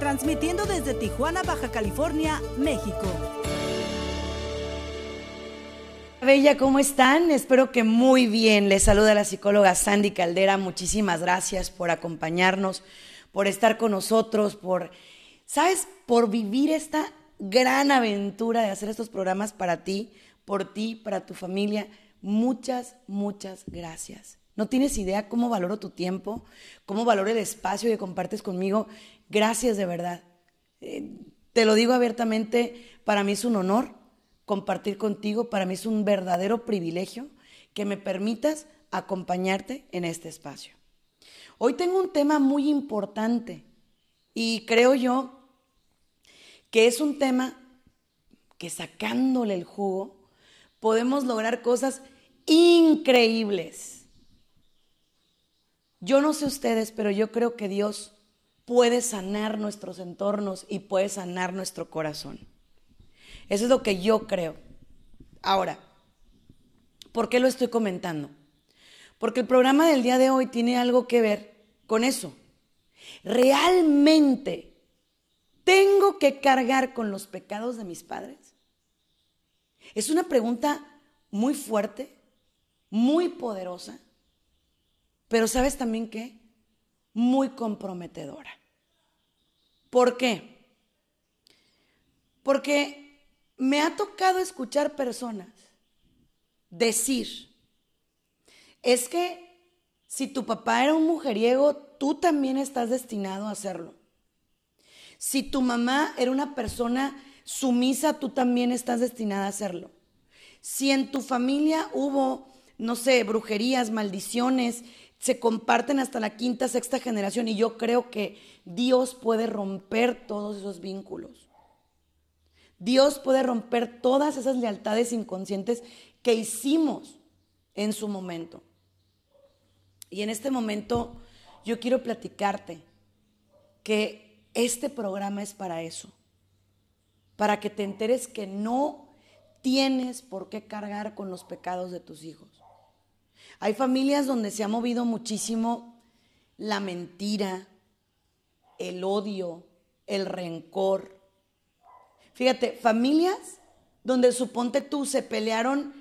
transmitiendo desde Tijuana, Baja California, México. Bella, ¿cómo están? Espero que muy bien. Les saluda la psicóloga Sandy Caldera. Muchísimas gracias por acompañarnos, por estar con nosotros, por, ¿sabes? Por vivir esta gran aventura de hacer estos programas para ti, por ti, para tu familia. Muchas, muchas gracias. No tienes idea cómo valoro tu tiempo, cómo valoro el espacio que compartes conmigo. Gracias de verdad. Eh, te lo digo abiertamente, para mí es un honor compartir contigo. Para mí es un verdadero privilegio que me permitas acompañarte en este espacio. Hoy tengo un tema muy importante y creo yo que es un tema que sacándole el jugo podemos lograr cosas increíbles. Yo no sé ustedes, pero yo creo que Dios puede sanar nuestros entornos y puede sanar nuestro corazón. Eso es lo que yo creo. Ahora, ¿por qué lo estoy comentando? Porque el programa del día de hoy tiene algo que ver con eso. ¿Realmente tengo que cargar con los pecados de mis padres? Es una pregunta muy fuerte, muy poderosa, pero sabes también qué? Muy comprometedora. ¿Por qué? Porque me ha tocado escuchar personas decir, es que si tu papá era un mujeriego, tú también estás destinado a hacerlo. Si tu mamá era una persona sumisa, tú también estás destinada a hacerlo. Si en tu familia hubo, no sé, brujerías, maldiciones, se comparten hasta la quinta, sexta generación y yo creo que Dios puede romper todos esos vínculos. Dios puede romper todas esas lealtades inconscientes que hicimos en su momento. Y en este momento yo quiero platicarte que este programa es para eso, para que te enteres que no tienes por qué cargar con los pecados de tus hijos. Hay familias donde se ha movido muchísimo la mentira, el odio, el rencor, Fíjate, familias donde suponte tú se pelearon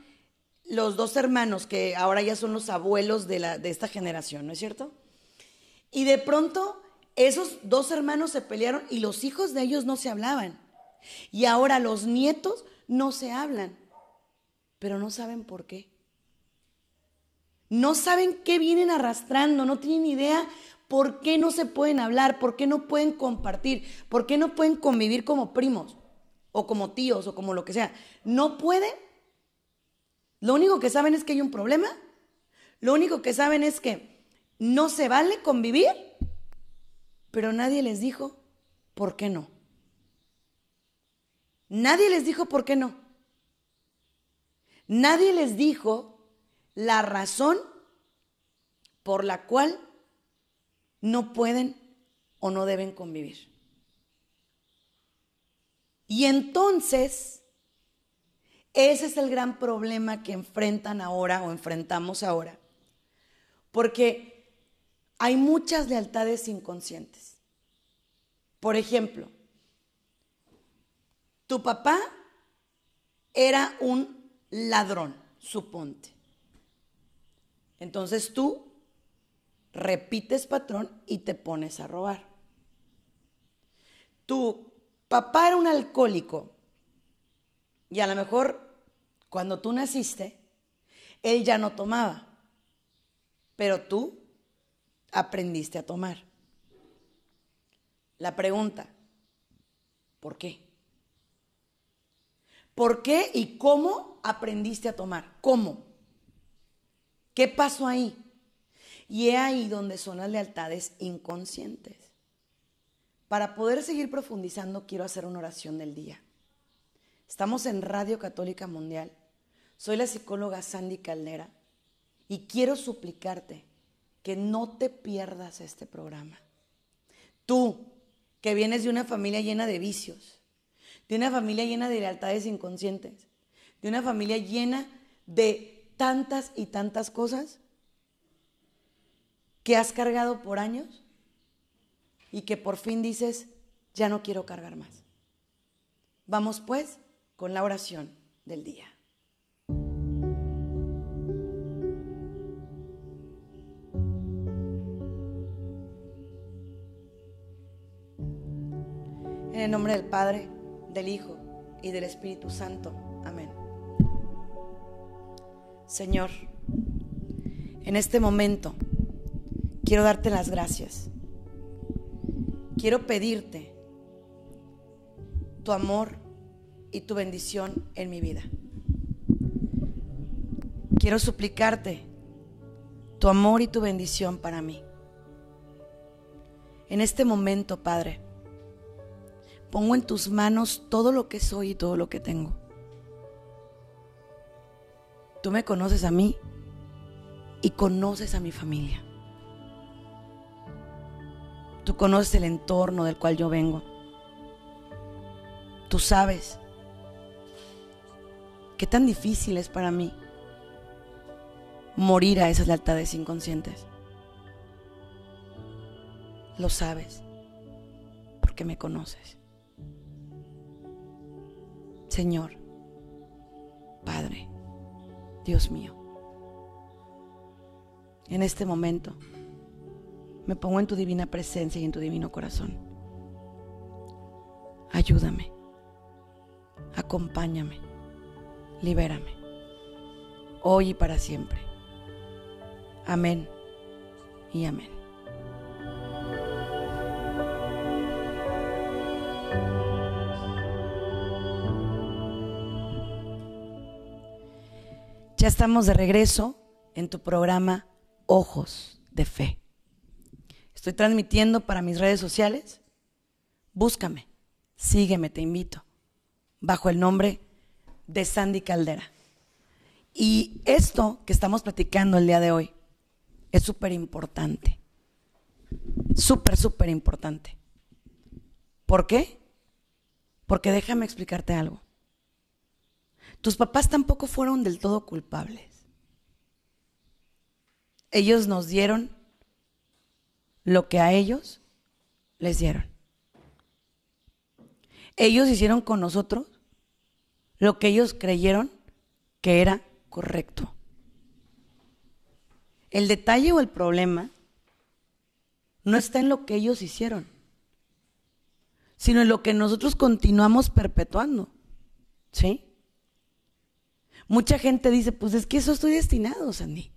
los dos hermanos que ahora ya son los abuelos de, la, de esta generación, ¿no es cierto? Y de pronto esos dos hermanos se pelearon y los hijos de ellos no se hablaban. Y ahora los nietos no se hablan, pero no saben por qué. No saben qué vienen arrastrando, no tienen idea por qué no se pueden hablar, por qué no pueden compartir, por qué no pueden convivir como primos o como tíos o como lo que sea, no pueden. Lo único que saben es que hay un problema. Lo único que saben es que no se vale convivir, pero nadie les dijo por qué no. Nadie les dijo por qué no. Nadie les dijo la razón por la cual no pueden o no deben convivir. Y entonces, ese es el gran problema que enfrentan ahora o enfrentamos ahora. Porque hay muchas lealtades inconscientes. Por ejemplo, tu papá era un ladrón, suponte. Entonces tú repites patrón y te pones a robar. Tú papá era un alcohólico y a lo mejor cuando tú naciste, él ya no tomaba, pero tú aprendiste a tomar. La pregunta, ¿por qué? ¿Por qué y cómo aprendiste a tomar? ¿Cómo? ¿Qué pasó ahí? Y es ahí donde son las lealtades inconscientes. Para poder seguir profundizando, quiero hacer una oración del día. Estamos en Radio Católica Mundial. Soy la psicóloga Sandy Caldera y quiero suplicarte que no te pierdas este programa. Tú, que vienes de una familia llena de vicios, de una familia llena de lealtades inconscientes, de una familia llena de tantas y tantas cosas que has cargado por años y que por fin dices, ya no quiero cargar más. Vamos pues con la oración del día. En el nombre del Padre, del Hijo y del Espíritu Santo. Amén. Señor, en este momento quiero darte las gracias quiero pedirte tu amor y tu bendición en mi vida. Quiero suplicarte tu amor y tu bendición para mí. En este momento, Padre, pongo en tus manos todo lo que soy y todo lo que tengo. Tú me conoces a mí y conoces a mi familia. Tú conoces el entorno del cual yo vengo. Tú sabes qué tan difícil es para mí morir a esas lealtades inconscientes. Lo sabes porque me conoces. Señor, Padre, Dios mío, en este momento, me pongo en tu divina presencia y en tu divino corazón. Ayúdame, acompáñame, libérame, hoy y para siempre. Amén y amén. Estamos de regreso en tu programa Ojos de Fe. Estoy transmitiendo para mis redes sociales. Búscame, sígueme, te invito, bajo el nombre de Sandy Caldera. Y esto que estamos platicando el día de hoy es súper importante. Súper, súper importante. ¿Por qué? Porque déjame explicarte algo. Tus papás tampoco fueron del todo culpables. Ellos nos dieron lo que a ellos les dieron. Ellos hicieron con nosotros lo que ellos creyeron que era correcto. El detalle o el problema no está en lo que ellos hicieron, sino en lo que nosotros continuamos perpetuando. ¿Sí? Mucha gente dice, pues es que eso estoy destinado, Sandy.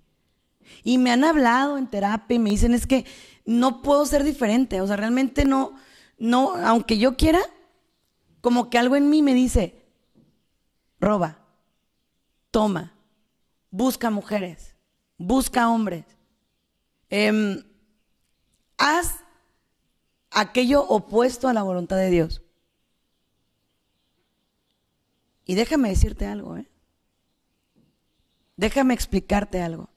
Y me han hablado en terapia y me dicen, es que no puedo ser diferente. O sea, realmente no, no, aunque yo quiera, como que algo en mí me dice, roba, toma, busca mujeres, busca hombres, em, haz aquello opuesto a la voluntad de Dios. Y déjame decirte algo, ¿eh? Déjame explicarte algo.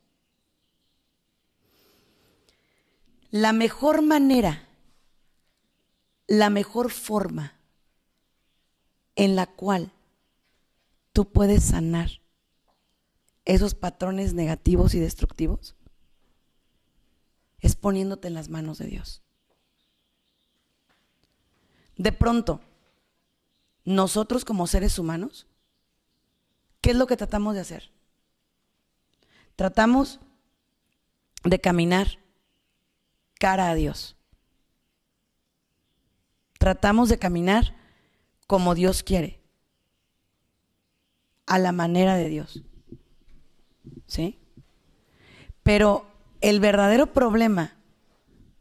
La mejor manera, la mejor forma en la cual tú puedes sanar esos patrones negativos y destructivos es poniéndote en las manos de Dios. De pronto, nosotros como seres humanos, ¿qué es lo que tratamos de hacer? Tratamos de caminar cara a Dios. Tratamos de caminar como Dios quiere, a la manera de Dios. ¿Sí? Pero el verdadero problema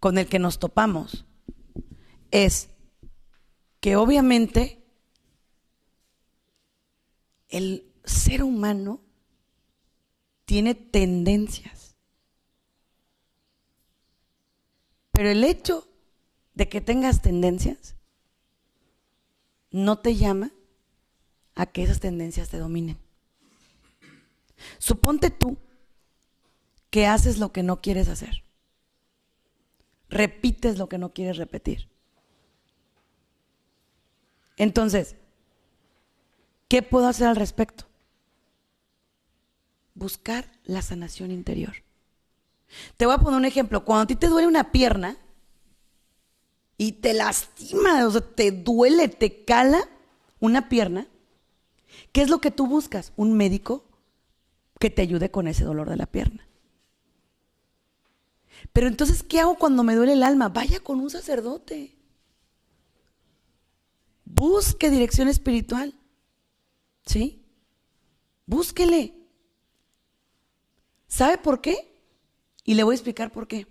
con el que nos topamos es que obviamente el ser humano tiene tendencias Pero el hecho de que tengas tendencias no te llama a que esas tendencias te dominen. Suponte tú que haces lo que no quieres hacer. Repites lo que no quieres repetir. Entonces, ¿qué puedo hacer al respecto? Buscar la sanación interior. Te voy a poner un ejemplo. Cuando a ti te duele una pierna y te lastima, o sea, te duele, te cala una pierna, ¿qué es lo que tú buscas? Un médico que te ayude con ese dolor de la pierna. Pero entonces, ¿qué hago cuando me duele el alma? Vaya con un sacerdote. Busque dirección espiritual. ¿Sí? Búsquele. ¿Sabe por qué? Y le voy a explicar por qué.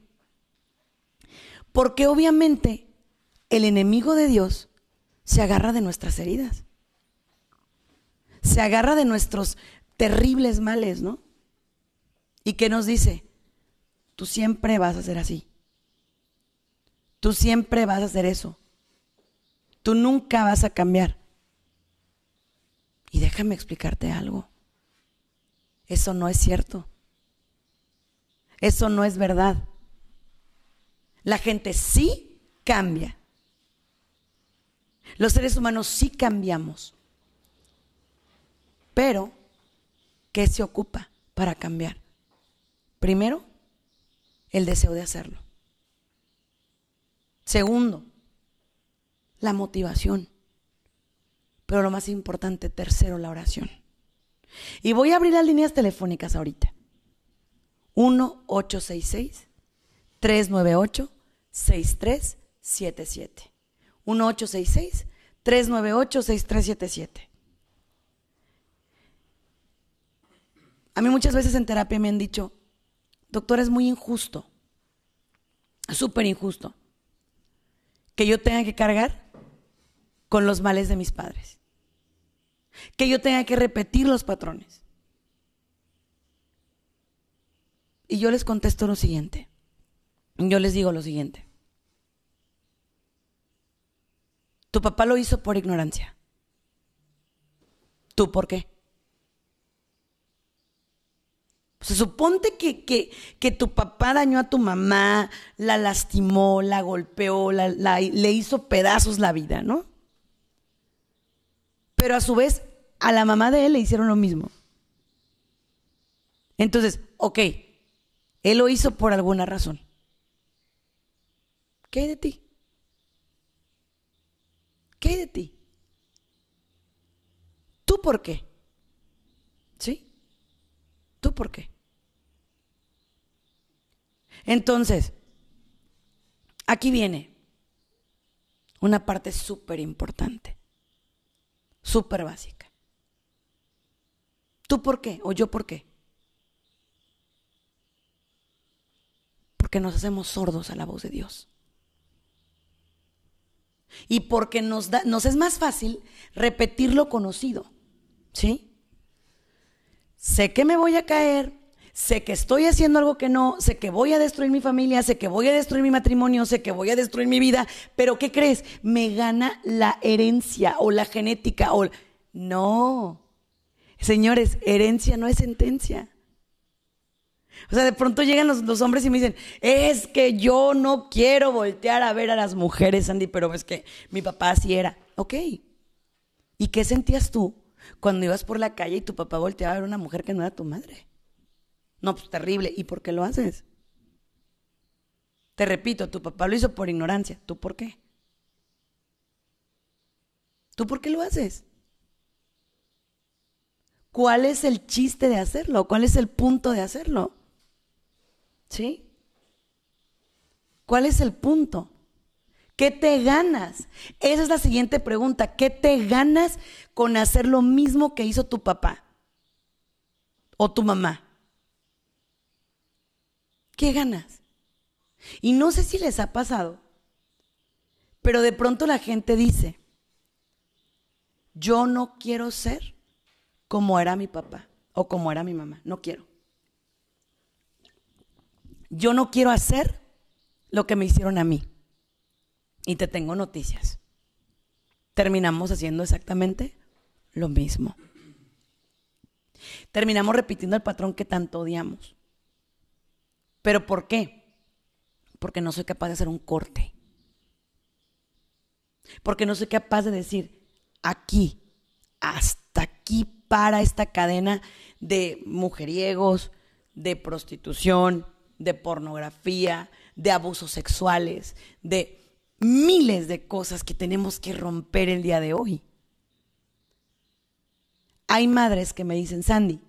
Porque obviamente el enemigo de Dios se agarra de nuestras heridas. Se agarra de nuestros terribles males, ¿no? ¿Y qué nos dice? Tú siempre vas a ser así. Tú siempre vas a hacer eso. Tú nunca vas a cambiar. Y déjame explicarte algo. Eso no es cierto. Eso no es verdad. La gente sí cambia. Los seres humanos sí cambiamos. Pero, ¿qué se ocupa para cambiar? Primero, el deseo de hacerlo. Segundo, la motivación. Pero lo más importante, tercero, la oración. Y voy a abrir las líneas telefónicas ahorita. 1-866-398-6377. 1-866-398-6377. A mí muchas veces en terapia me han dicho, doctor, es muy injusto, súper injusto, que yo tenga que cargar con los males de mis padres. Que yo tenga que repetir los patrones. Y yo les contesto lo siguiente. Yo les digo lo siguiente. Tu papá lo hizo por ignorancia. ¿Tú por qué? Se suponte que, que, tu papá dañó a tu mamá, la lastimó, la golpeó, le hizo pedazos la vida, ¿no? pero a su vez a la mamá de él le hicieron lo mismo. Entonces, ok, él lo hizo por alguna razón. ¿Qué hay de ti? ¿Qué hay de ti? ¿Tú por qué? ¿Sí? ¿Tú por qué? Entonces, aquí viene una parte súper importante súper básica. ¿Tú por qué? ¿O yo por qué? Porque nos hacemos sordos a la voz de Dios. Y porque nos, da, nos es más fácil repetir lo conocido. ¿Sí? Sé que me voy a caer, sé que estoy haciendo algo que no, sé que voy a destruir mi familia, sé que voy a destruir mi matrimonio, sé que voy a destruir mi vida, pero ¿qué crees? Me gana la herencia o la genética o no. Señores, herencia no es sentencia. O sea, de pronto llegan los, los, hombres y me dicen, es que yo no quiero voltear a ver a las mujeres, Andy, pero es que mi papá así era. Ok. ¿Y qué sentías tú cuando ibas por la calle y tu papá volteaba a ver a una mujer que no era tu madre? No, pues terrible. ¿Y por qué lo haces? Te repito, tu papá lo hizo por ignorancia. ¿Tú por qué? ¿Tú por qué lo haces? ¿Cuál es el chiste de hacerlo? ¿Cuál es el punto de hacerlo? ¿Sí? ¿Cuál es el punto? ¿Qué te ganas? Esa es la siguiente pregunta. ¿Qué te ganas con hacer lo mismo que hizo tu papá o tu mamá? ¿qué ganas? Y no sé si les ha pasado, pero de pronto la gente dice, yo no quiero ser como era mi papá o como era mi mamá, no quiero. Yo no quiero hacer lo que me hicieron a mí. Y te tengo noticias. Terminamos haciendo exactamente lo mismo. Terminamos repitiendo el patrón que tanto odiamos. ¿Pero por qué? Porque no soy capaz de hacer un corte. Porque no soy capaz de decir, aquí, hasta aquí para esta cadena de mujeriegos, de prostitución, de pornografía, de abusos sexuales, de miles de cosas que tenemos que romper el día de hoy. Hay madres que me dicen, Sandy,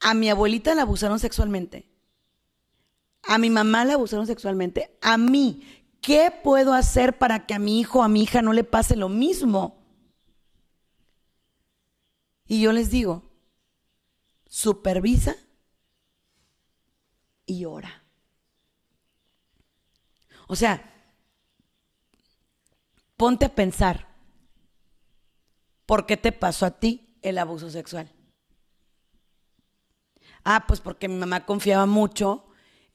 a mi abuelita la abusaron sexualmente, a mi mamá la abusaron sexualmente, a mí, ¿qué puedo hacer para que a mi hijo o a mi hija no le pase lo mismo? Y yo les digo, supervisa y ora. O sea, ponte a pensar, ¿por qué te pasó a ti el abuso sexual? Ah, pues porque mi mamá confiaba mucho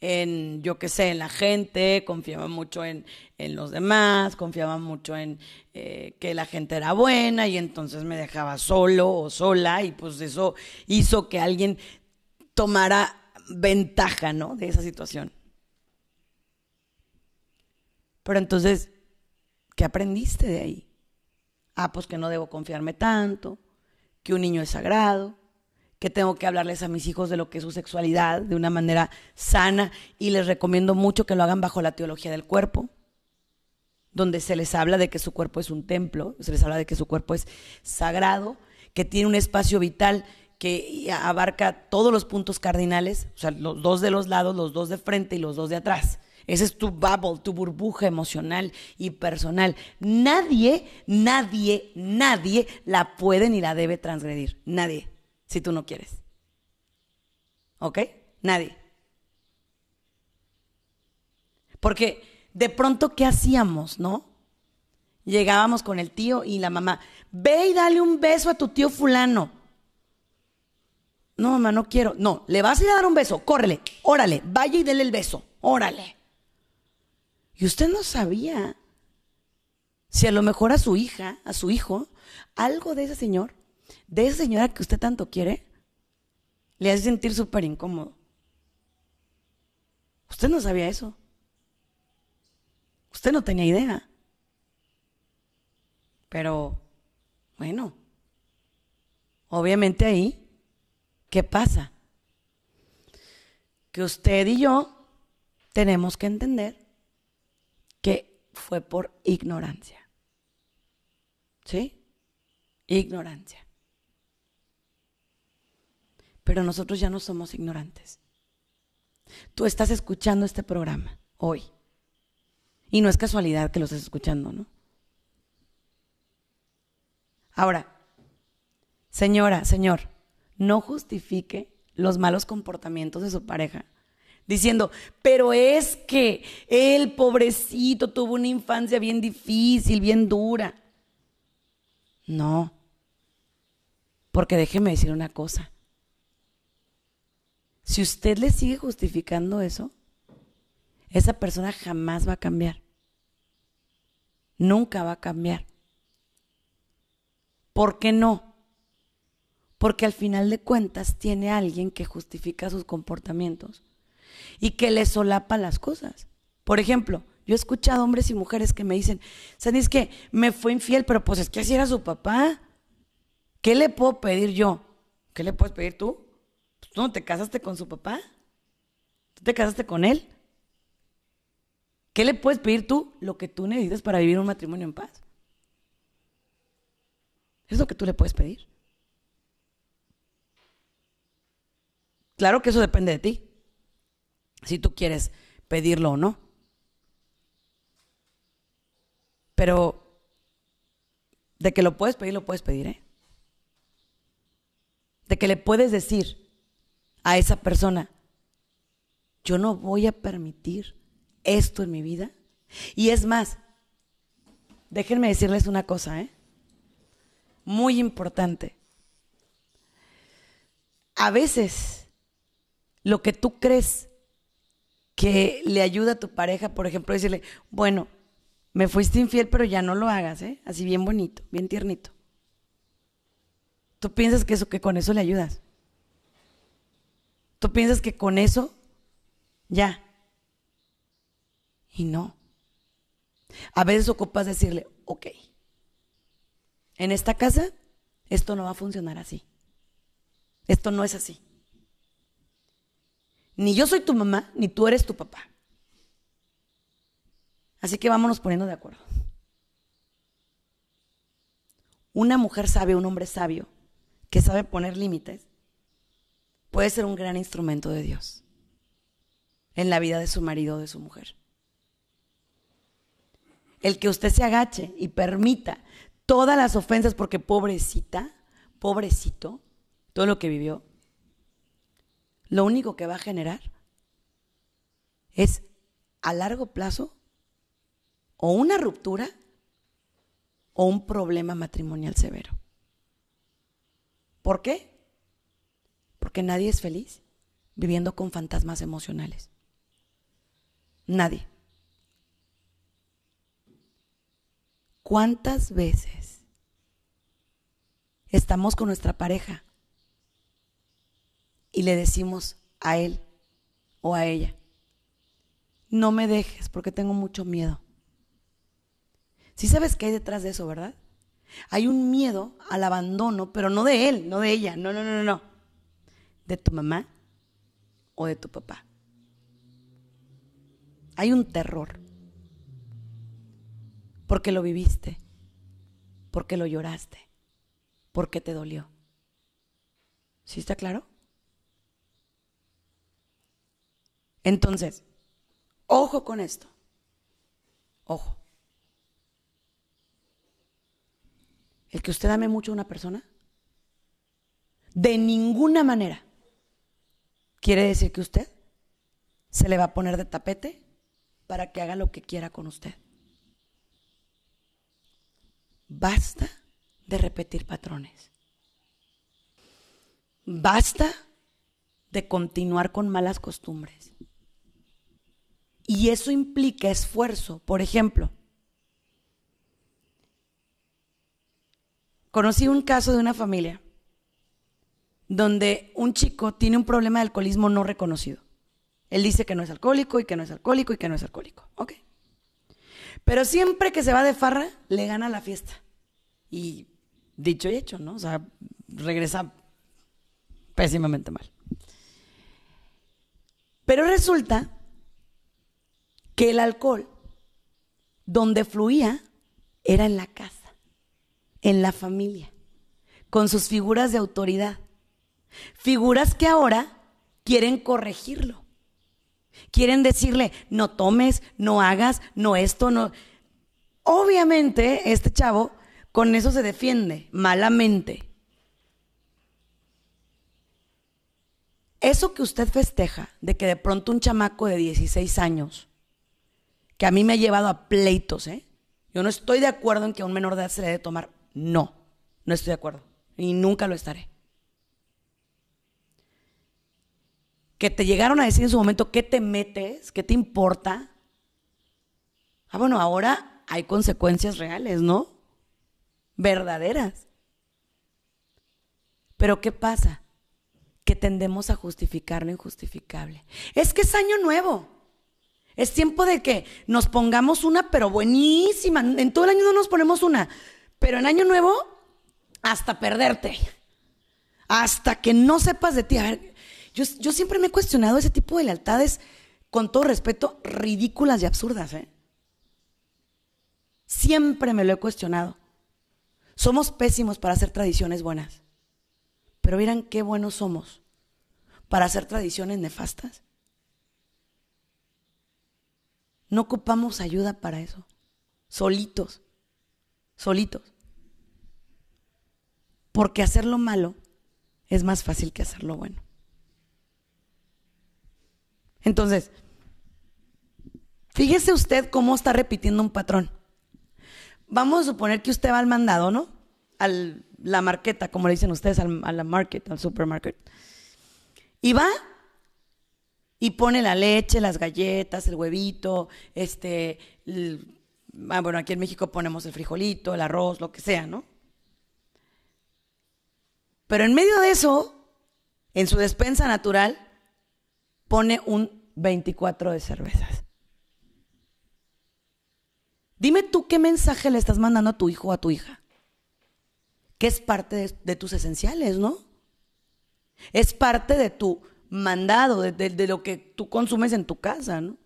en, yo qué sé, en la gente, confiaba mucho en, los demás, confiaba mucho en eh, que la gente era buena y entonces me dejaba solo o sola y pues eso hizo que alguien tomara ventaja, ¿no? De esa situación. Pero entonces, ¿qué aprendiste de ahí? Ah, pues que no debo confiarme tanto, que un niño es sagrado, que tengo que hablarles a mis hijos de lo que es su sexualidad de una manera sana y les recomiendo mucho que lo hagan bajo la teología del cuerpo, donde se les habla de que su cuerpo es un templo, se les habla de que su cuerpo es sagrado, que tiene un espacio vital que abarca todos los puntos cardinales, o sea, los dos de los lados, los dos de frente y los dos de atrás. Ese es tu bubble, tu burbuja emocional y personal. Nadie, nadie, nadie la puede ni la debe transgredir. Nadie, si tú no quieres. ¿Ok? Nadie. Porque de pronto, ¿qué hacíamos, no? Llegábamos con el tío y la mamá, ve y dale un beso a tu tío fulano. No, mamá, no quiero. No, le vas a ir a dar un beso, córrele, órale, vaya y dele el beso, órale. Y usted no sabía si a lo mejor a su hija, a su hijo, algo de ese señor, de esa señora que usted tanto quiere, le hace sentir súper incómodo. Usted no sabía eso. Usted no tenía idea. Pero, bueno, obviamente ahí ¿Qué pasa? Que usted y yo tenemos que entender que fue por ignorancia. ¿Sí? Ignorancia. Pero nosotros ya no somos ignorantes. Tú estás escuchando este programa hoy. Y no es casualidad que lo estés escuchando, ¿no? Ahora, señora, señor, no justifique los malos comportamientos de su pareja. Diciendo, pero es que el pobrecito tuvo una infancia bien difícil, bien dura. No. Porque déjeme decir una cosa. Si usted le sigue justificando eso, esa persona jamás va a cambiar. Nunca va a cambiar. ¿Por qué no? Porque al final de cuentas tiene alguien que justifica sus comportamientos y que le solapa las cosas. Por ejemplo, yo he escuchado hombres y mujeres que me dicen, ¿sabes que me fue infiel, pero pues es que así era su papá? ¿Qué le puedo pedir yo? ¿Qué le puedes pedir tú? Pues, ¿Tú no te casaste con su papá? ¿Tú te casaste con él? ¿Qué le puedes pedir tú? Lo que tú necesitas para vivir un matrimonio en paz. Es lo que tú le puedes pedir. Claro que eso depende de ti, si tú quieres pedirlo o no. Pero de que lo puedes pedir, lo puedes pedir, ¿eh? De que le puedes decir a esa persona, yo no voy a permitir esto en mi vida. Y es más, déjenme decirles una cosa, ¿eh? Muy importante. A veces lo que tú crees que le ayuda a tu pareja, por ejemplo, decirle, bueno, me fuiste infiel, pero ya no lo hagas, ¿eh? Así bien bonito, bien tiernito. Tú piensas que eso que con eso le ayudas. Tú piensas que con eso ya. Y no. A veces ocupas decirle, ok, en esta casa esto no va a funcionar así. Esto no es así. Ni yo soy tu mamá, ni tú eres tu papá. Así que vámonos poniendo de acuerdo. Una mujer sabia, un hombre sabio, que sabe poner límites, puede ser un gran instrumento de Dios en la vida de su marido o de su mujer. El que usted se agache y permita todas las ofensas, porque pobrecita, pobrecito, todo lo que vivió, lo único que va a generar es a largo plazo o una ruptura o un problema matrimonial severo. ¿Por qué? Porque nadie es feliz viviendo con fantasmas emocionales. Nadie. ¿Cuántas veces estamos con nuestra pareja y le decimos a él o a ella, no me dejes porque tengo mucho miedo? Si sabes qué hay detrás de eso, ¿verdad? Hay un miedo al abandono, pero no de él, no de ella, no, no, no, no, de tu mamá o de tu papá. Hay un terror porque lo viviste, porque lo lloraste, porque te dolió. ¿Sí está claro? Entonces, ojo con esto. Ojo. El que usted ame mucho a una persona, de ninguna manera quiere decir que usted se le va a poner de tapete para que haga lo que quiera con usted. Basta de repetir patrones. Basta de continuar con malas costumbres. Y eso implica esfuerzo. Por ejemplo, conocí un caso de una familia donde un chico tiene un problema de alcoholismo no reconocido. Él dice que no es alcohólico y que no es alcohólico y que no es alcohólico. Ok. Pero siempre que se va de farra, le gana la fiesta. Y dicho y hecho, ¿no? O sea, regresa pésimamente mal. Pero resulta que el alcohol, donde fluía, era en la casa, en la familia, con sus figuras de autoridad. Figuras que ahora quieren corregirlo. Quieren decirle, no tomes, no hagas, no esto, no. Obviamente, este chavo con eso se defiende malamente. Eso que usted festeja, de que de pronto un chamaco de 16 años, que a mí me ha llevado a pleitos, ¿eh? Yo no estoy de acuerdo en que a un menor de edad se le debe tomar. No, no estoy de acuerdo. Y nunca lo estaré. que te llegaron a decir en su momento, ¿qué te metes? ¿Qué te importa? Ah, bueno, ahora hay consecuencias reales, ¿no? Verdaderas. Pero ¿qué pasa? Que tendemos a justificar lo injustificable. Es que es año nuevo. Es tiempo de que nos pongamos una, pero buenísima. En todo el año no nos ponemos una. Pero en año nuevo, hasta perderte. Hasta que no sepas de ti. A ver, yo, siempre me he cuestionado ese tipo de lealtades, con todo respeto, ridículas y absurdas. ¿eh? Siempre me lo he cuestionado. Somos pésimos para hacer tradiciones buenas. Pero miren qué buenos somos para hacer tradiciones nefastas. No ocupamos ayuda para eso. Solitos. Solitos. Porque hacer lo malo es más fácil que hacer lo bueno. Entonces, fíjese usted cómo está repitiendo un patrón. Vamos a suponer que usted va al mandado, ¿no? A la marqueta, como le dicen ustedes, a la market, al supermarket. Y va Y pone la leche, las galletas, el huevito, este, ah, bueno, aquí en México ponemos el frijolito, el arroz, lo que sea, ¿no? Pero en medio de eso, en su despensa natural, pone un 24 de cervezas. Dime tú qué mensaje le estás mandando a tu hijo o a tu hija. Que es parte de, tus esenciales, ¿no? Es parte de tu mandado, de, de, lo que tú consumes en tu casa, ¿no?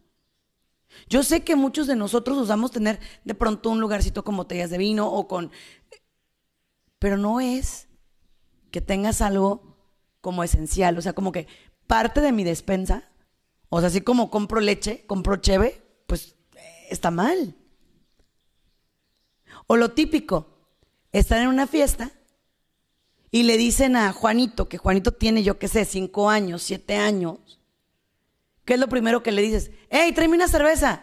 Yo sé que muchos de nosotros usamos tener de pronto un lugarcito con botellas de vino o con... Pero no es que tengas algo como esencial, o sea, como que parte de mi despensa, o sea, así como compro leche, compro cheve, pues está mal. O lo típico, estar en una fiesta y le dicen a Juanito, que Juanito tiene, yo qué sé, cinco años, siete años, ¿qué es lo primero que le dices? ¡Ey, tráeme una cerveza!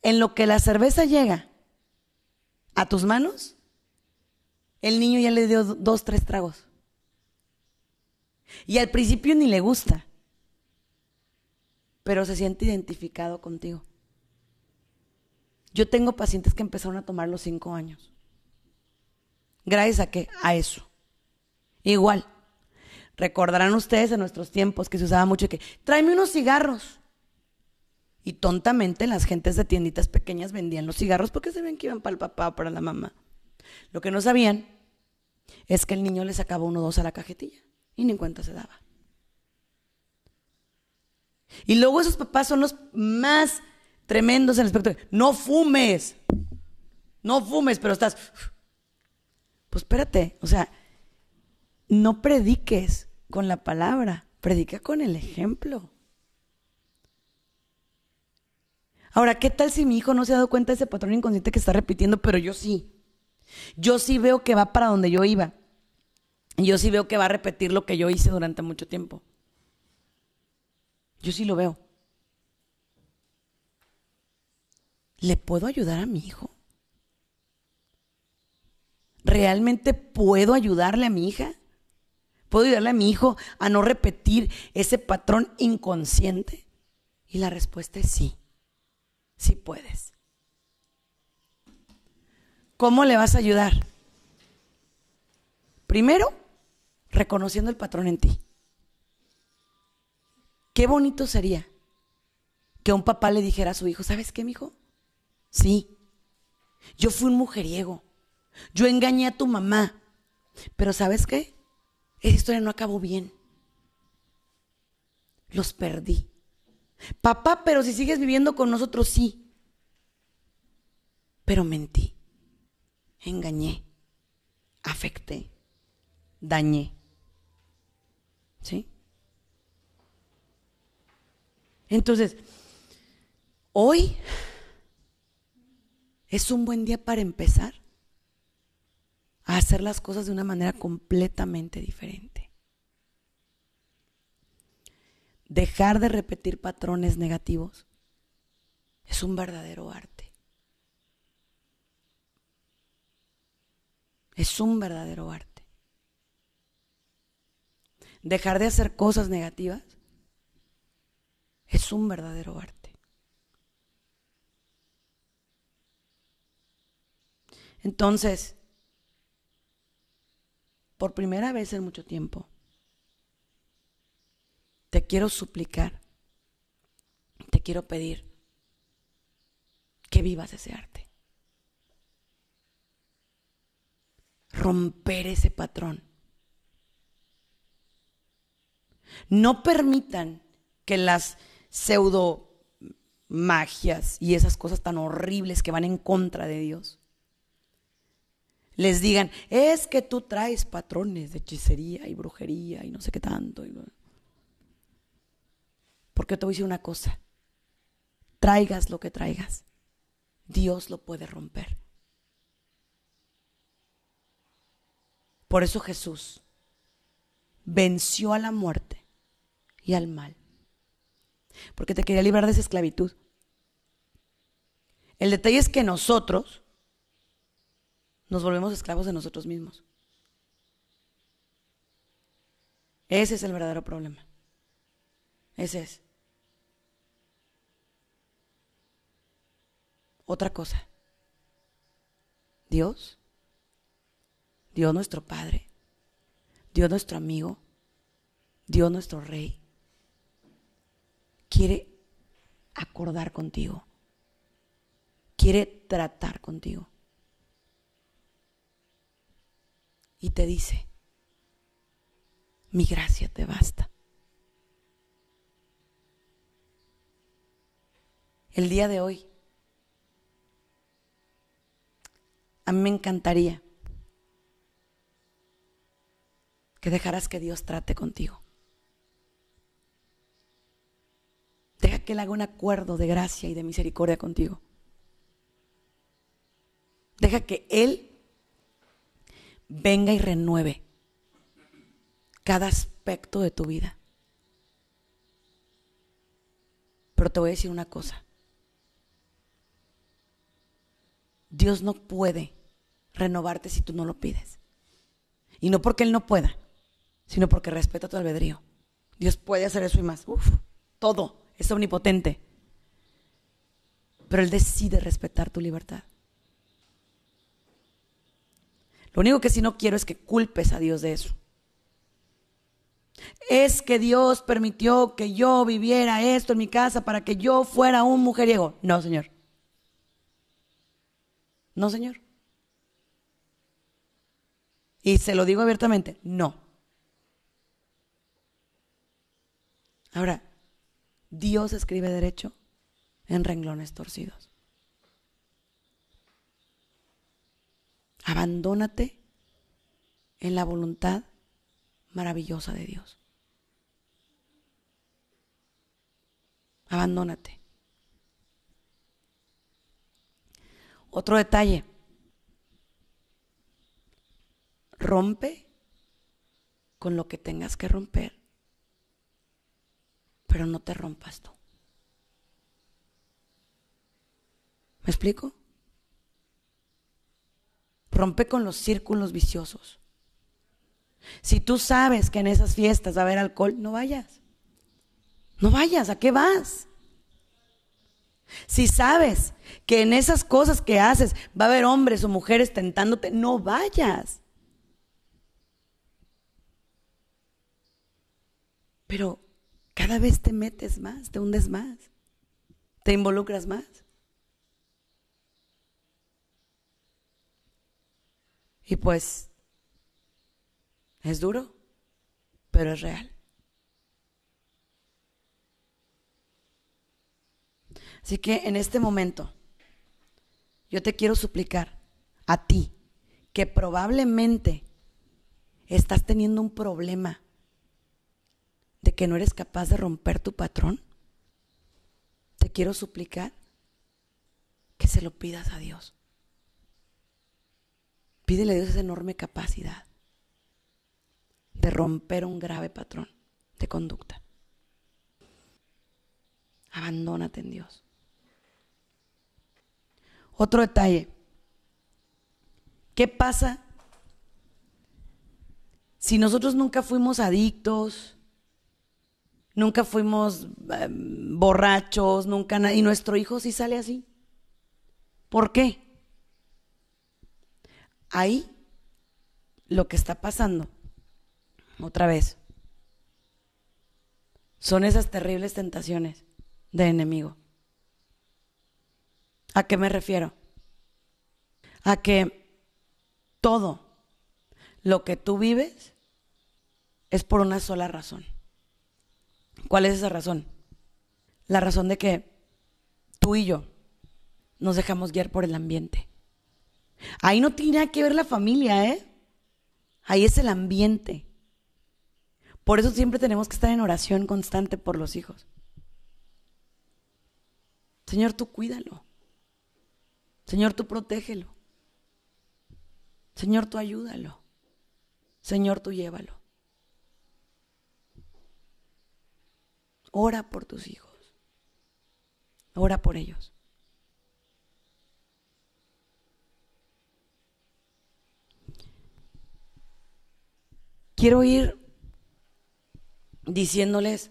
En lo que la cerveza llega a tus manos, el niño ya le dio dos, tres tragos. Y al principio ni le gusta, pero se siente identificado contigo. Yo tengo pacientes que empezaron a tomar los cinco años. Gracias a qué? A eso. Igual. Recordarán ustedes en nuestros tiempos que se usaba mucho que, tráeme unos cigarros. Y tontamente las gentes de tienditas pequeñas vendían los cigarros porque se ven que iban para el papá o para la mamá. Lo que no sabían es que el niño le sacaba uno o dos a la cajetilla y ni cuenta se daba. Y luego esos papás son los más tremendos en el aspecto de, no fumes, no fumes, pero estás... Pues espérate, o sea, no prediques con la palabra, predica con el ejemplo. Ahora, ¿qué tal si mi hijo no se ha dado cuenta de ese patrón inconsciente que está repitiendo, pero yo sí? Yo sí veo que va para donde yo iba. Yo sí veo que va a repetir lo que yo hice durante mucho tiempo. Yo sí lo veo. ¿Le puedo ayudar a mi hijo? ¿Realmente puedo ayudarle a mi hija? ¿Puedo ayudarle a mi hijo a no repetir ese patrón inconsciente? Y la respuesta es sí, sí puedes. ¿Cómo le vas a ayudar? Primero, reconociendo el patrón en ti. Qué bonito sería que un papá le dijera a su hijo, ¿sabes qué, hijo? Sí, yo fui un mujeriego, yo engañé a tu mamá, pero ¿sabes qué? Esa historia no acabó bien. Los perdí. Papá, pero si sigues viviendo con nosotros, sí. Pero mentí engañé, afecté, dañé. ¿Sí? Entonces, hoy es un buen día para empezar a hacer las cosas de una manera completamente diferente. Dejar de repetir patrones negativos es un verdadero arte. Es un verdadero arte. Dejar de hacer cosas negativas es un verdadero arte. Entonces, por primera vez en mucho tiempo, te quiero suplicar, te quiero pedir que vivas ese arte. romper ese patrón. No permitan que las pseudo magias y esas cosas tan horribles que van en contra de Dios les digan, es que tú traes patrones de hechicería y brujería y no sé qué tanto. Porque te voy a decir una cosa, traigas lo que traigas, Dios lo puede romper. Por eso Jesús venció a la muerte y al mal. Porque te quería librar de esa esclavitud. El detalle es que nosotros nos volvemos esclavos de nosotros mismos. Ese es el verdadero problema. Ese es. Otra cosa. Dios, Dios nuestro Padre, Dios nuestro amigo, Dios nuestro Rey, quiere acordar contigo, quiere tratar contigo. Y te dice, mi gracia te basta. El día de hoy, a mí me encantaría que dejaras que Dios trate contigo. Deja que Él haga un acuerdo de gracia y de misericordia contigo. Deja que Él venga y renueve cada aspecto de tu vida. Pero te voy a decir una cosa. Dios no puede renovarte si tú no lo pides. Y no porque Él no pueda, sino porque respeta tu albedrío. Dios puede hacer eso y más. Uf, todo. Es omnipotente. Pero Él decide respetar tu libertad. Lo único que sí no quiero es que culpes a Dios de eso. Es que Dios permitió que yo viviera esto en mi casa para que yo fuera un mujeriego. No, Señor. No, Señor. Y se lo digo abiertamente, no. Ahora, Dios escribe derecho en renglones torcidos. Abandónate en la voluntad maravillosa de Dios. Abandónate. Otro detalle. Rompe con lo que tengas que romper, pero no te rompas tú. ¿Me explico? Rompe con los círculos viciosos. Si tú sabes que en esas fiestas va a haber alcohol, no vayas. No vayas, ¿a qué vas? Si sabes que en esas cosas que haces va a haber hombres o mujeres tentándote, no vayas. Pero cada vez te metes más, te hundes más, te involucras más. Y pues es duro, pero es real. Así que en este momento yo te quiero suplicar a ti que probablemente estás teniendo un problema de que no eres capaz de romper tu patrón. Te quiero suplicar que se lo pidas a Dios. Pídele a Dios esa enorme capacidad de romper un grave patrón de conducta. Abandónate en Dios. Otro detalle. ¿Qué pasa si nosotros nunca fuimos adictos, nunca fuimos em, borrachos, nunca y nuestro hijo sí sale así? ¿Por qué? Ahí lo que está pasando, otra vez, son esas terribles tentaciones de enemigo. ¿A qué me refiero? A que todo lo que tú vives es por una sola razón. ¿Cuál es esa razón? La razón de que tú y yo nos dejamos guiar por el ambiente. Ahí no tiene nada que ver la familia, ¿eh? Ahí es el ambiente. Por eso siempre tenemos que estar en oración constante por los hijos. Señor, tú cuídalo. Señor, tú protégelo. Señor, tú ayúdalo. Señor, tú llévalo. Ora por tus hijos. Ora por ellos. Quiero ir diciéndoles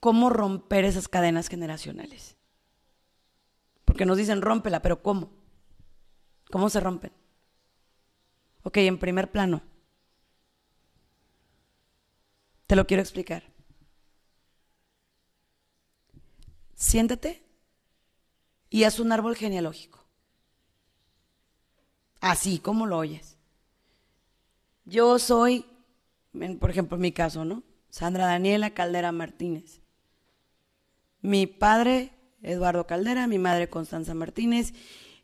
cómo romper esas cadenas generacionales. Porque nos dicen rómpela, pero ¿cómo? ¿Cómo se rompen? Ok, en primer plano. Te lo quiero explicar. Siéntate y haz un árbol genealógico. Así como lo oyes. Yo soy, por ejemplo, en mi caso, ¿no? Sandra Daniela Caldera Martínez. Mi padre, Eduardo Caldera, mi madre, Constanza Martínez,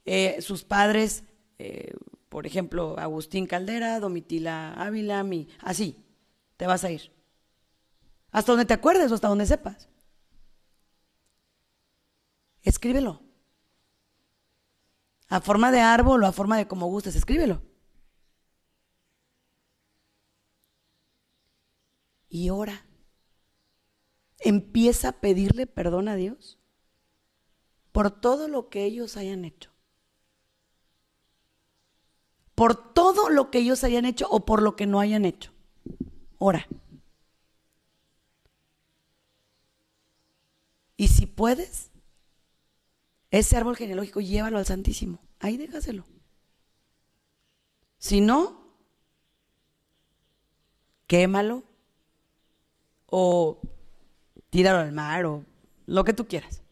eh, sus padres, eh, por ejemplo, Agustín Caldera, Domitila Ávila, mi, así, te vas a ir. Hasta donde te acuerdes o hasta donde sepas. Escríbelo. A forma de árbol o a forma de como gustes, escríbelo. Y ora. Empieza a pedirle perdón a Dios por todo lo que ellos hayan hecho. Por todo lo que ellos hayan hecho o por lo que no hayan hecho. Ora. Y si puedes, ese árbol genealógico llévalo al Santísimo. Ahí déjaselo. Si no, quémalo o tíralo al mar o lo que tú quieras.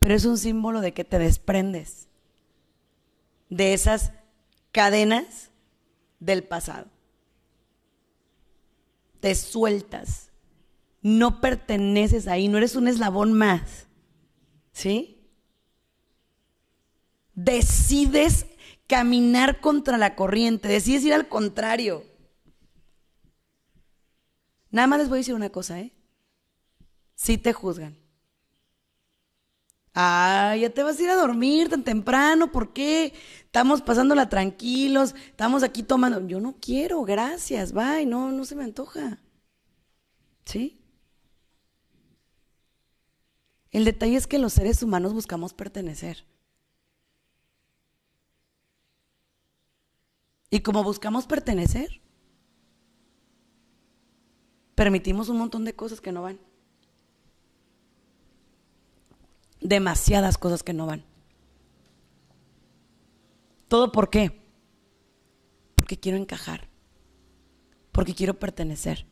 Pero es un símbolo de que te desprendes de esas cadenas del pasado. Te sueltas. No perteneces ahí, no eres un eslabón más. ¿Sí? Decides caminar contra la corriente, decides ir al contrario. Nada más les voy a decir una cosa, ¿eh? Si te juzgan. Ah, ya te vas a ir a dormir tan temprano, ¿por qué? Estamos pasándola tranquilos, estamos aquí tomando. Yo no quiero, gracias, bye, no, no se me antoja. ¿Sí? El detalle es que los seres humanos buscamos pertenecer. Y como buscamos pertenecer, permitimos un montón de cosas que no van. Demasiadas cosas que no van. ¿Todo por qué? Porque quiero encajar. Porque quiero pertenecer.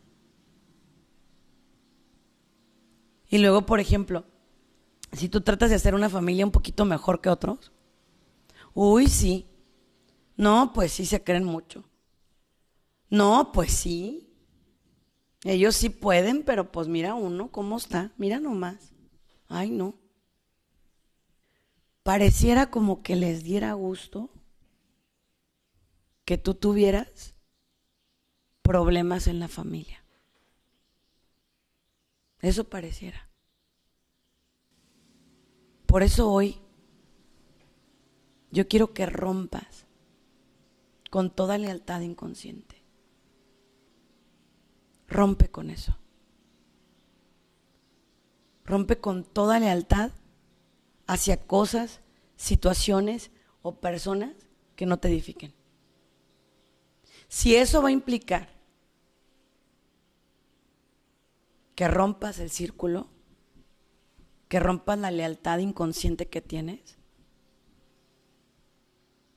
Y luego, por ejemplo, si tú tratas de hacer una familia un poquito mejor que otros, uy, sí. No, pues sí se creen mucho. No, pues sí. Ellos sí pueden, pero pues mira uno cómo está. Mira nomás. Ay, no. Pareciera como que les diera gusto que tú tuvieras problemas en la familia. Eso pareciera. Por eso hoy yo quiero que rompas con toda lealtad inconsciente. Rompe con eso. Rompe con toda lealtad hacia cosas, situaciones o personas que no te edifiquen. Si eso va a implicar que rompas el círculo, que rompas la lealtad inconsciente que tienes?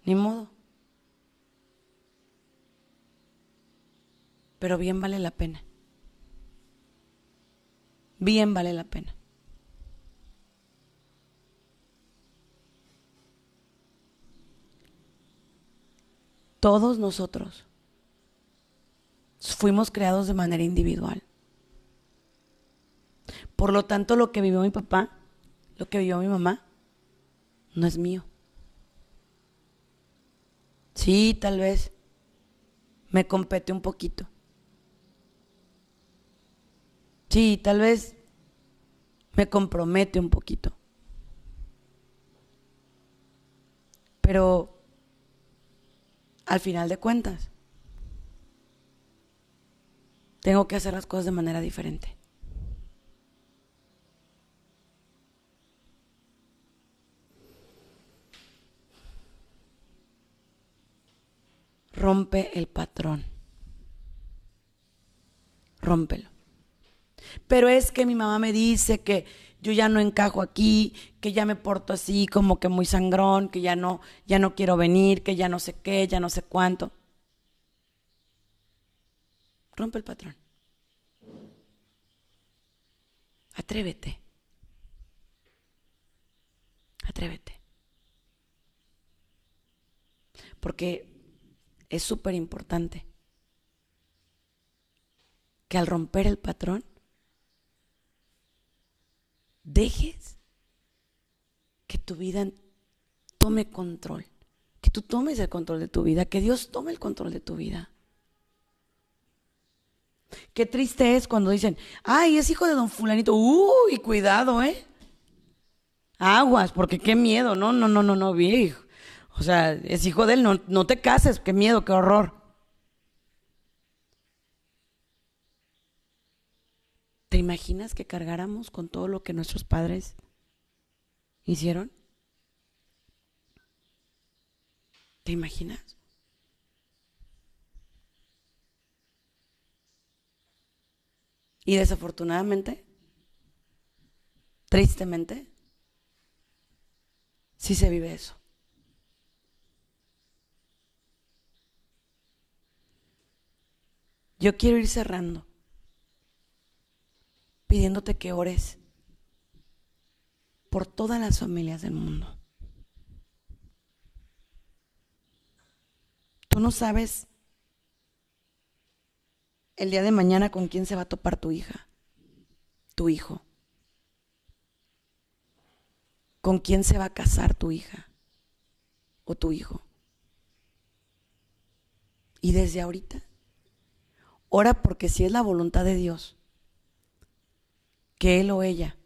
Ni modo. Pero bien vale la pena. Bien vale la pena. Todos nosotros fuimos creados de manera individual. Por lo tanto, lo que vivió mi papá, lo que vivió mi mamá, no es mío. Sí, tal vez me compete un poquito. Sí, tal vez me compromete un poquito. Pero al final de cuentas, tengo que hacer las cosas de manera diferente. rompe el patrón. Rómpelo. Pero es que mi mamá me dice que yo ya no encajo aquí, que ya me porto así como que muy sangrón, que ya no, ya no quiero venir, que ya no sé qué, ya no sé cuánto. Rompe el patrón. Atrévete. Atrévete. Porque es súper importante que al romper el patrón dejes que tu vida tome control, que tú tomes el control de tu vida, que Dios tome el control de tu vida. Qué triste es cuando dicen, ay, es hijo de don fulanito, uy, cuidado, ¿eh? Aguas, porque qué miedo, no, no, no, no, no, viejo. O sea, es hijo de él, no, no te cases, qué miedo, qué horror. ¿Te imaginas que cargáramos con todo lo que nuestros padres hicieron? ¿Te imaginas? Y desafortunadamente, tristemente, sí se vive eso. Yo quiero ir cerrando pidiéndote que ores por todas las familias del mundo. Tú no sabes el día de mañana con quién se va a topar tu hija, tu hijo. ¿Con quién se va a casar tu hija o tu hijo? Y desde ahorita, ora porque si es la voluntad de Dios, que él o ella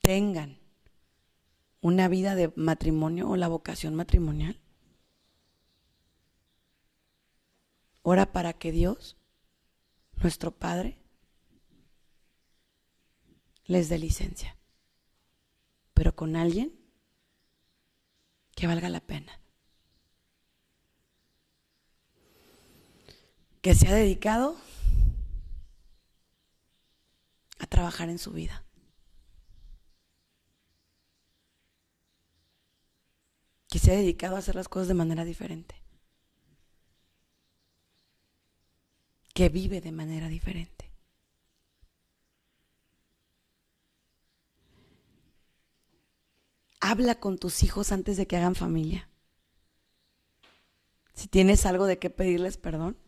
tengan una vida de matrimonio o la vocación matrimonial. Ora para que Dios, nuestro Padre, les dé licencia, pero con alguien que valga la pena. Que se ha dedicado a trabajar en su vida. Que se ha dedicado a hacer las cosas de manera diferente. Que vive de manera diferente. Habla con tus hijos antes de que hagan familia. Si tienes algo de qué pedirles perdón,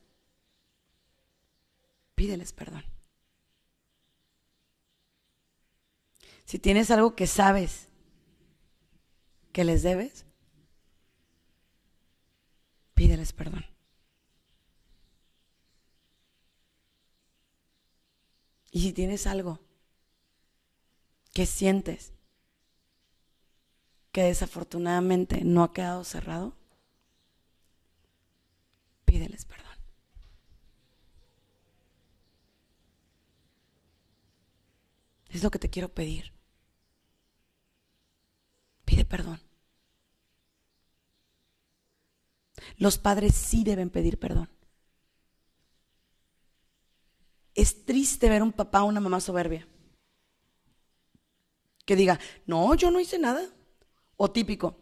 pídeles perdón. Si tienes algo que sabes que les debes, pídeles perdón. Y si tienes algo que sientes que desafortunadamente no ha quedado cerrado, pídeles perdón. Es lo que te quiero pedir. Perdón. Los padres sí deben pedir perdón. Es triste ver un papá o una mamá soberbia. Que diga, no, yo no hice nada. O típico.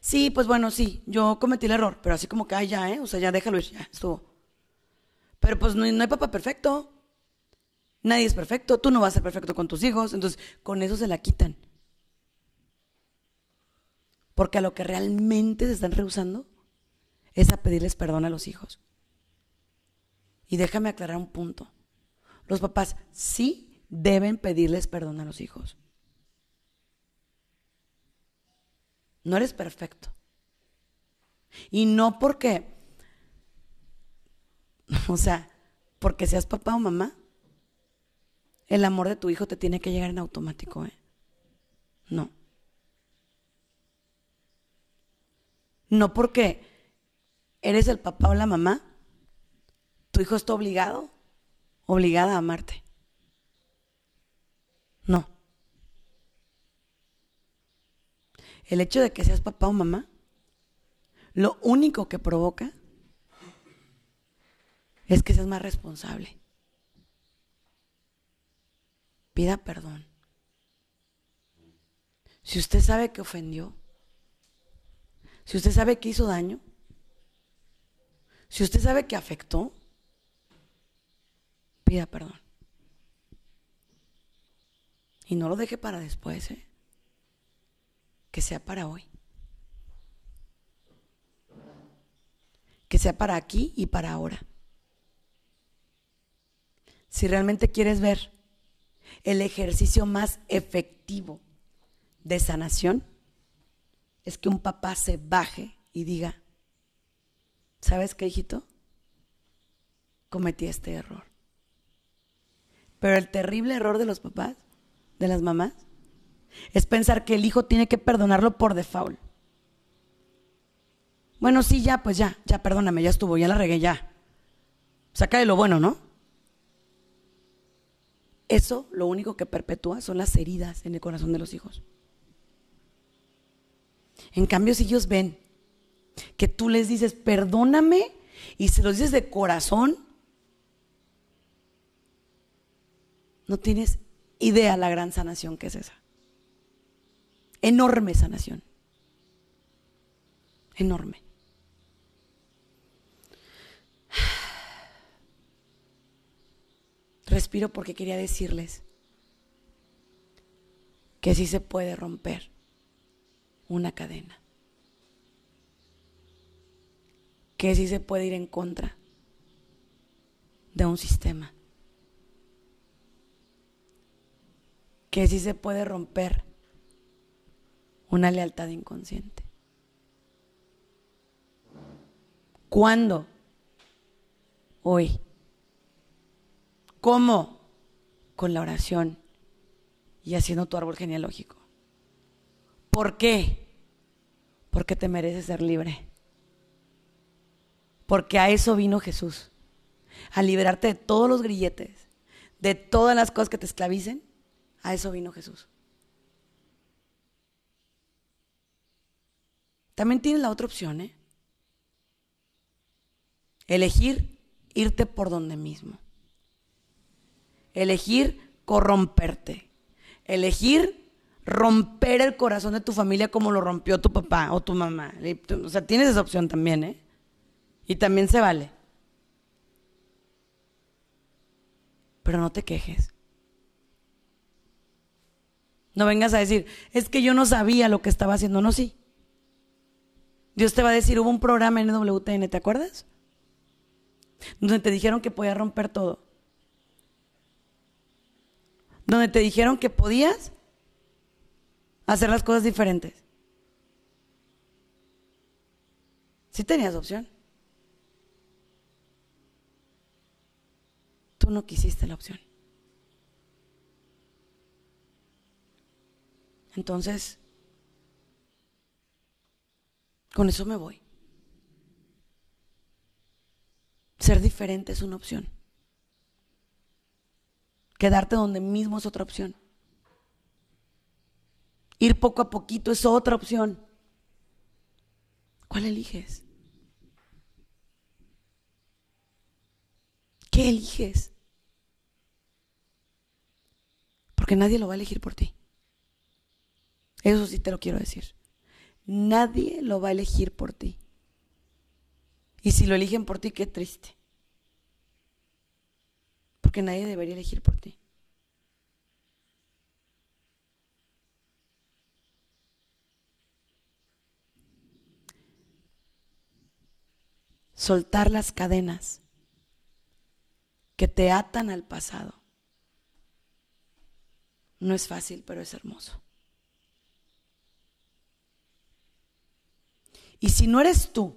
Sí, pues bueno, sí, yo cometí el error, pero así como que, ay, ya, ¿eh? O sea, ya déjalo ya, estuvo. Pero pues no hay papá perfecto. Nadie es perfecto, tú no vas a ser perfecto con tus hijos, entonces con eso se la quitan. Porque a lo que realmente se están rehusando es a pedirles perdón a los hijos. Y déjame aclarar un punto. Los papás sí deben pedirles perdón a los hijos. No eres perfecto. Y no porque, o sea, porque seas papá o mamá, el amor de tu hijo te tiene que llegar en automático, ¿eh? No. No porque eres el papá o la mamá, tu hijo está obligado, obligada a amarte. No. El hecho de que seas papá o mamá, lo único que provoca es que seas más responsable, pida perdón. Si usted sabe que ofendió, si usted sabe que hizo daño, si usted sabe que afectó, pida perdón. Y no lo deje para después, ¿eh? que sea para hoy. Que sea para aquí y para ahora. Si realmente quieres ver el ejercicio más efectivo de sanación, es que un papá se baje y diga, ¿sabes qué, hijito? Cometí este error. Pero el terrible error de los papás de las mamás es pensar que el hijo tiene que perdonarlo por default. Bueno, sí, ya, pues ya, ya, perdóname, ya estuvo, ya la regué, ya. Saca de lo bueno, ¿no? Eso lo único que perpetúa son las heridas en el corazón de los hijos. En cambio, si ellos ven que tú les dices, perdóname, y se los dices de corazón, no tienes idea la gran sanación que es esa. Enorme sanación. Enorme. Respiro porque quería decirles que sí se puede romper una cadena. Que sí se puede ir en contra de un sistema. que sí se puede romper una lealtad inconsciente. ¿Cuándo? Hoy. ¿Cómo? Con la oración y haciendo tu árbol genealógico. ¿Por qué? Porque te mereces ser libre. Porque a eso vino Jesús. A liberarte de todos los grilletes, de todas las cosas que te esclavicen a eso vino Jesús. También tienes la otra opción, ¿eh? Elegir irte por donde mismo. Elegir corromperte. Elegir romper el corazón de tu familia como lo rompió tu papá o tu mamá. O sea, tienes esa opción también, ¿eh? Y también se vale. Pero no te quejes. No vengas a decir, es que yo no sabía lo que estaba haciendo. No, sí. Dios te va a decir, hubo un programa en WTN, ¿te acuerdas? Donde te dijeron que podías romper todo. Donde te dijeron que podías hacer las cosas diferentes. Sí tenías opción. Tú no quisiste la opción. Entonces, con eso me voy. Ser diferente es una opción. Quedarte donde mismo es otra opción. Ir poco a poquito es otra opción. ¿Cuál eliges? ¿Qué eliges? Porque nadie lo va a elegir por ti. Eso sí te lo quiero decir. Nadie lo va a elegir por ti. Y si lo eligen por ti, qué triste. Porque nadie debería elegir por ti. Soltar las cadenas que te atan al pasado. No es fácil, pero es hermoso. Y si no eres tú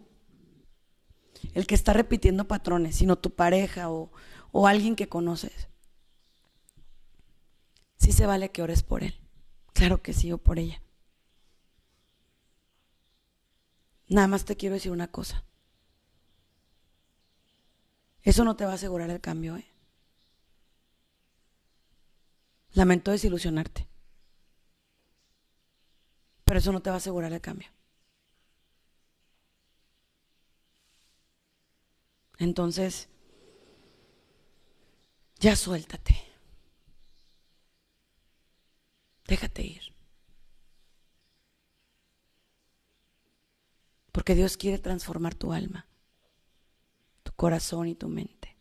el que está repitiendo patrones, sino tu pareja o, alguien que conoces, sí se vale que ores por él. Claro que sí, o por ella. Nada más te quiero decir una cosa. Eso no te va a asegurar el cambio, ¿eh? Lamento desilusionarte. Pero eso no te va a asegurar el cambio. Entonces, ya suéltate. Déjate ir. Porque Dios quiere transformar tu alma, corazón y tu mente.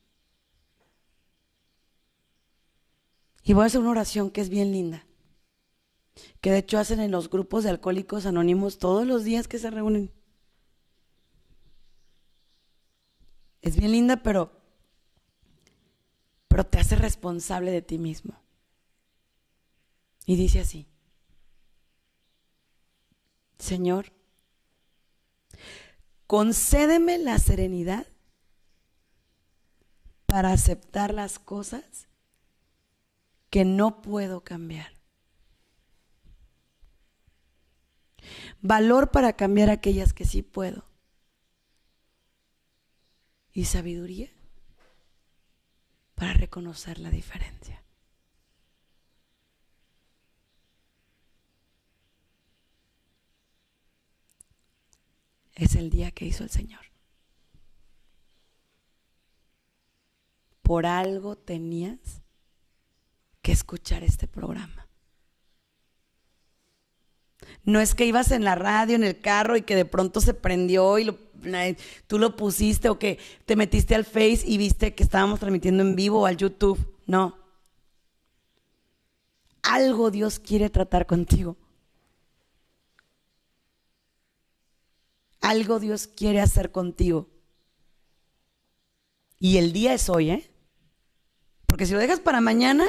Y voy a hacer una oración que es bien linda, que de hecho hacen en los grupos de alcohólicos anónimos todos los días que se reúnen. Es bien linda, pero, pero te hace responsable de ti mismo. Y dice así, Señor, concédeme la serenidad para aceptar las cosas que no puedo cambiar. Valor para cambiar aquellas que sí puedo. Y sabiduría para reconocer la diferencia. Es el día que hizo el Señor. Por algo tenías que escuchar este programa. No es que ibas en la radio, en el carro y que de pronto se prendió y tú lo pusiste o que te metiste al Face y viste que estábamos transmitiendo en vivo o al YouTube. No. Algo Dios quiere tratar contigo. Algo Dios quiere hacer contigo. Y el día es hoy, ¿eh? Porque si lo dejas para mañana,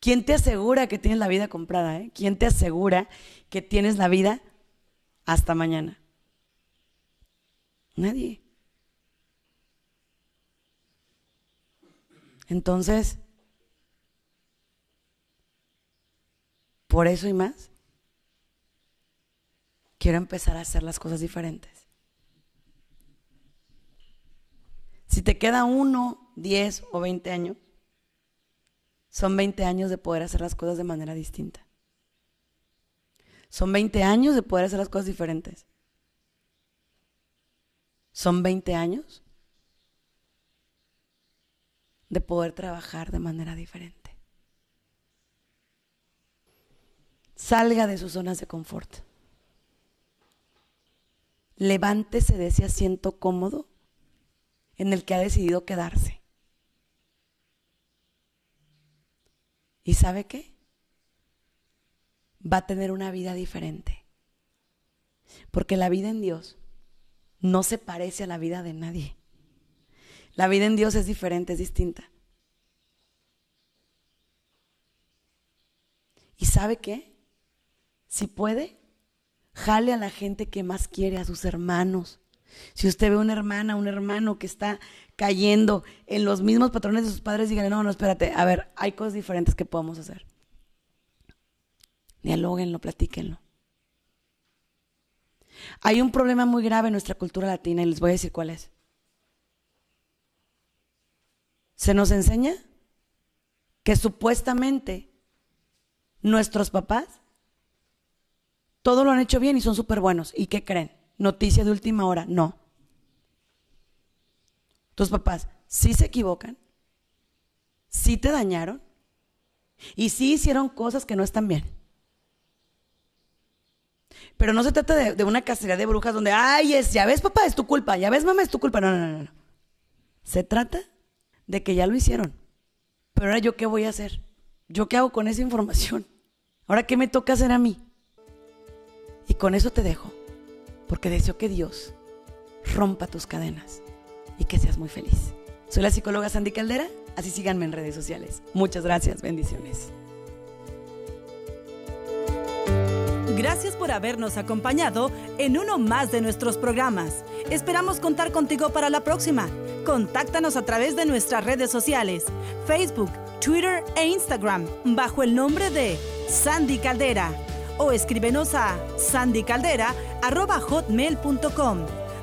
¿Quién te asegura que tienes la vida comprada? Eh? ¿Quién te asegura que tienes la vida hasta mañana? Nadie. Entonces, por eso y más, quiero empezar a hacer las cosas diferentes. Si te queda uno, diez o veinte años, son 20 años de poder hacer las cosas de manera distinta. Son 20 años de poder hacer las cosas diferentes. Son 20 años de poder trabajar de manera diferente. Salga de sus zonas de confort. Levántese de ese asiento cómodo en el que ha decidido quedarse. ¿Y sabe qué? Va a tener una vida diferente. Porque la vida en Dios no se parece a la vida de nadie. La vida en Dios es diferente, es distinta. ¿Y sabe qué? Si puede, jale a la gente que más quiere, a sus hermanos. Si usted ve una hermana, un hermano que está cayendo en los mismos patrones de sus padres, díganle, no, no, espérate, a ver, hay cosas diferentes que podemos hacer. Dialóguenlo, platíquenlo. Hay un problema muy grave en nuestra cultura latina y les voy a decir cuál es. Se nos enseña que supuestamente nuestros papás todo lo han hecho bien y son súper buenos. ¿Y qué creen? Noticia de última hora, no. Tus papás sí se equivocan, sí te dañaron y sí hicieron cosas que no están bien. Pero no se trata de, una cacería de brujas donde, ay, es, ya ves papá, es tu culpa, ya ves mamá, es tu culpa. No, no, no, no. Se trata de que ya lo hicieron. Pero ahora yo qué voy a hacer? ¿Yo qué hago con esa información? ¿Ahora qué me toca hacer a mí? Y con eso te dejo, porque deseo que Dios rompa tus cadenas y que seas muy feliz. Soy la psicóloga Sandy Caldera, así síganme en redes sociales. Muchas gracias, bendiciones. Gracias por habernos acompañado en uno más de nuestros programas. Esperamos contar contigo para la próxima. Contáctanos a través de nuestras redes sociales, Facebook, Twitter e Instagram, bajo el nombre de Sandy Caldera. O escríbenos a sandycaldera.hotmail.com.